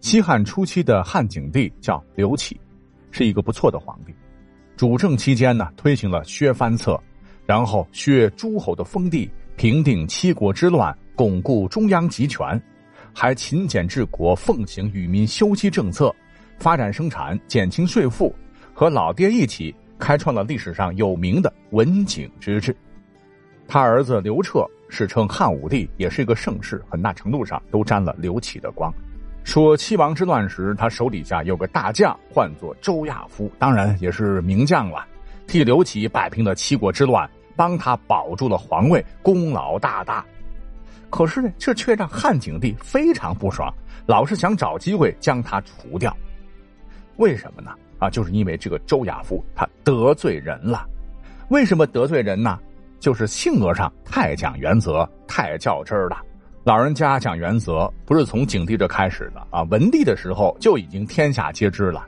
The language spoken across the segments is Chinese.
西汉初期的汉景帝叫刘启，是一个不错的皇帝。主政期间呢，推行了削藩策，然后削诸侯的封地，平定七国之乱，巩固中央集权，还勤俭治国，奉行与民休戚政策，发展生产，减轻税负，和老爹一起开创了历史上有名的文景之治。他儿子刘彻史称汉武帝，也是一个盛世，很大程度上都沾了刘启的光。说七王之乱时，他手底下有个大将，唤作周亚夫，当然也是名将了，替刘启摆平了七国之乱，帮他保住了皇位，功劳大大。可是呢，这却让汉景帝非常不爽，老是想找机会将他除掉。为什么呢？啊，就是因为这个周亚夫他得罪人了。为什么得罪人呢？就是性格上太讲原则，太较真儿了。老人家讲原则，不是从景帝这开始的啊。文帝的时候就已经天下皆知了。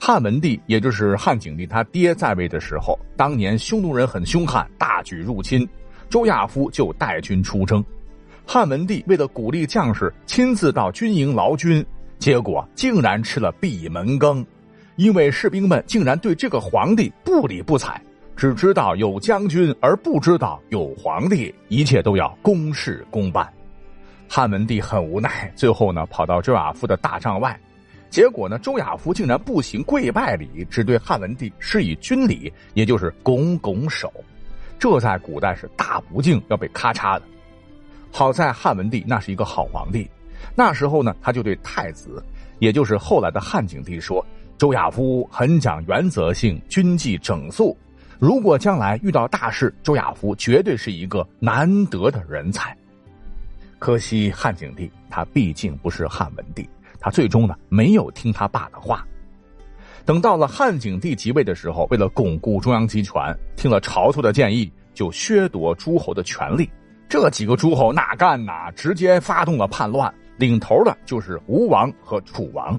汉文帝，也就是汉景帝他爹在位的时候，当年匈奴人很凶悍，大举入侵，周亚夫就带军出征。汉文帝为了鼓励将士，亲自到军营劳军，结果竟然吃了闭门羹，因为士兵们竟然对这个皇帝不理不睬。只知道有将军，而不知道有皇帝，一切都要公事公办。汉文帝很无奈，最后呢，跑到周亚夫的大帐外，结果呢，周亚夫竟然不行跪拜礼，只对汉文帝施以军礼，也就是拱拱手。这在古代是大不敬，要被咔嚓的。好在汉文帝那是一个好皇帝，那时候呢，他就对太子，也就是后来的汉景帝说：“周亚夫很讲原则性，军纪整肃。”如果将来遇到大事，周亚夫绝对是一个难得的人才。可惜汉景帝他毕竟不是汉文帝，他最终呢没有听他爸的话。等到了汉景帝即位的时候，为了巩固中央集权，听了晁错的建议，就削夺诸侯的权利。这几个诸侯哪干哪？直接发动了叛乱，领头的就是吴王和楚王。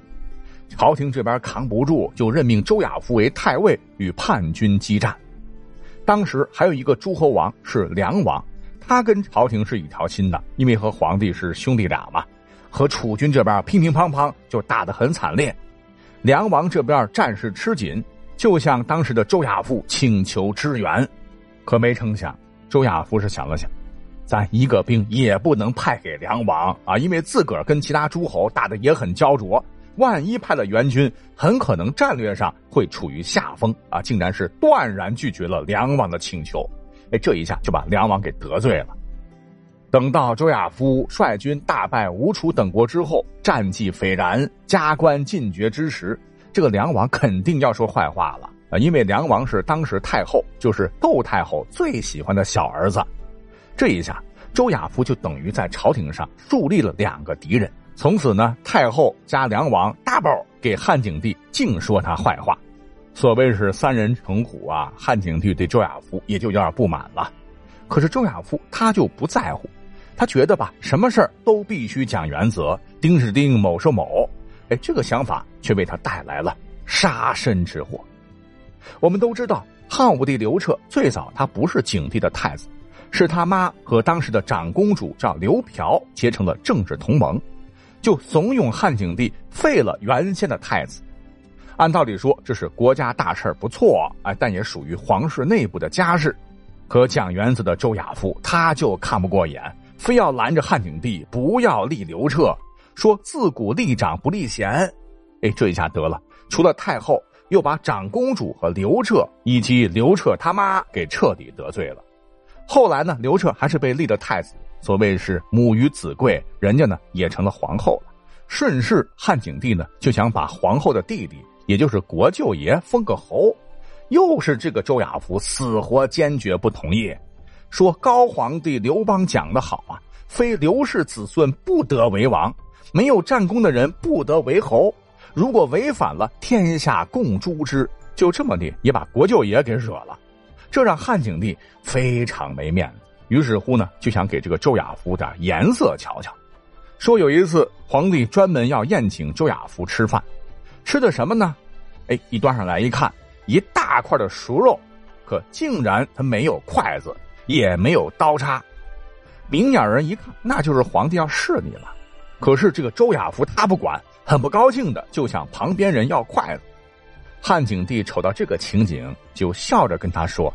朝廷这边扛不住，就任命周亚夫为太尉，与叛军激战。当时还有一个诸侯王是梁王，他跟朝廷是一条心的，因为和皇帝是兄弟俩嘛。和楚军这边乒乒乓乓就打得很惨烈，梁王这边战事吃紧，就向当时的周亚夫请求支援。可没成想，周亚夫是想了想，咱一个兵也不能派给梁王啊，因为自个儿跟其他诸侯打的也很焦灼。万一派了援军，很可能战略上会处于下风啊！竟然是断然拒绝了梁王的请求，哎，这一下就把梁王给得罪了。等到周亚夫率军大败吴楚等国之后，战绩斐然，加官进爵之时，这个梁王肯定要说坏话了啊！因为梁王是当时太后，就是窦太后最喜欢的小儿子。这一下，周亚夫就等于在朝廷上树立了两个敌人。从此呢，太后加梁王 double 给汉景帝净说他坏话，所谓是三人成虎啊。汉景帝对周亚夫也就有点不满了，可是周亚夫他就不在乎，他觉得吧，什么事儿都必须讲原则，丁是丁，某是某。哎，这个想法却为他带来了杀身之祸。我们都知道，汉武帝刘彻最早他不是景帝的太子，是他妈和当时的长公主叫刘嫖结成了政治同盟。就怂恿汉景帝废了原先的太子，按道理说这是国家大事不错，哎，但也属于皇室内部的家事。可讲原则的周亚夫他就看不过眼，非要拦着汉景帝不要立刘彻，说自古立长不立贤。哎，这一下得了，除了太后，又把长公主和刘彻以及刘彻他妈给彻底得罪了。后来呢，刘彻还是被立了太子。所谓是母与子贵，人家呢也成了皇后了。顺势，汉景帝呢就想把皇后的弟弟，也就是国舅爷封个侯。又是这个周亚夫死活坚决不同意，说高皇帝刘邦讲的好啊，非刘氏子孙不得为王，没有战功的人不得为侯。如果违反了，天下共诛之。就这么的，也把国舅爷给惹了，这让汉景帝非常没面子。于是乎呢，就想给这个周亚夫点颜色瞧瞧。说有一次，皇帝专门要宴请周亚夫吃饭，吃的什么呢？哎，一端上来一看，一大块的熟肉，可竟然他没有筷子，也没有刀叉。明眼人一看，那就是皇帝要试你了。可是这个周亚夫他不管，很不高兴的就向旁边人要筷子。汉景帝瞅到这个情景，就笑着跟他说：“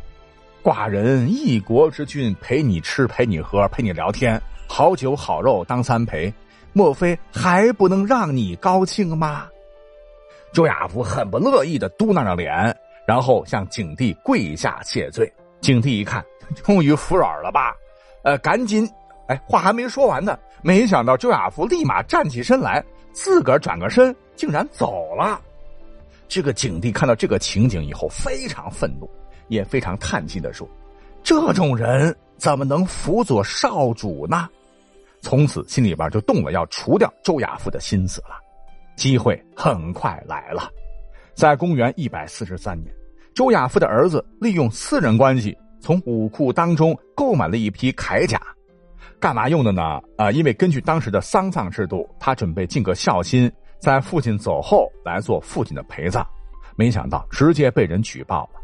寡人一国之君，陪你吃，陪你喝，陪你聊天，好酒好肉当三陪，莫非还不能让你高兴吗？”周亚夫很不乐意的嘟囔着脸，然后向景帝跪下谢罪。景帝一看，终于服软了吧？呃，赶紧。哎，话还没说完呢，没想到周亚夫立马站起身来，自个儿转个身，竟然走了。这个景帝看到这个情景以后，非常愤怒，也非常叹气的说：“这种人怎么能辅佐少主呢？”从此心里边就动了要除掉周亚夫的心思了。机会很快来了，在公元一百四十三年，周亚夫的儿子利用私人关系，从武库当中购买了一批铠甲。干嘛用的呢？啊，因为根据当时的丧葬制度，他准备尽个孝心，在父亲走后来做父亲的陪葬。没想到直接被人举报了。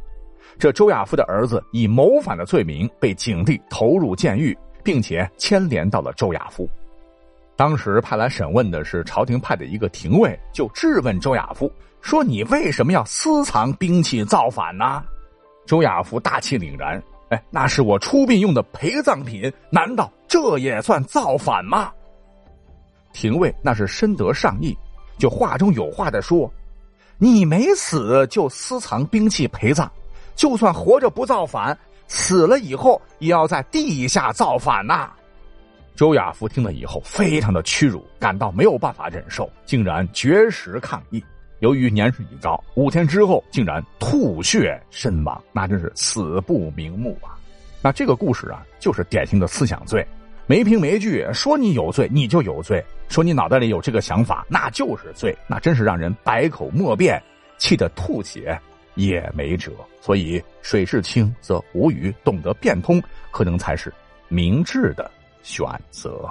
这周亚夫的儿子以谋反的罪名被景帝投入监狱，并且牵连到了周亚夫。当时派来审问的是朝廷派的一个廷尉，就质问周亚夫说：“你为什么要私藏兵器造反呢？”周亚夫大气凛然。哎，那是我出殡用的陪葬品，难道这也算造反吗？廷尉那是深得上意，就话中有话的说：“你没死就私藏兵器陪葬，就算活着不造反，死了以后也要在地下造反呐！”周亚夫听了以后，非常的屈辱，感到没有办法忍受，竟然绝食抗议。由于年事已高，五天之后竟然吐血身亡，那真是死不瞑目啊！那这个故事啊，就是典型的思想罪，没凭没据说你有罪，你就有罪；说你脑袋里有这个想法，那就是罪，那真是让人百口莫辩，气得吐血也没辙。所以水至清则无鱼，懂得变通，可能才是明智的选择。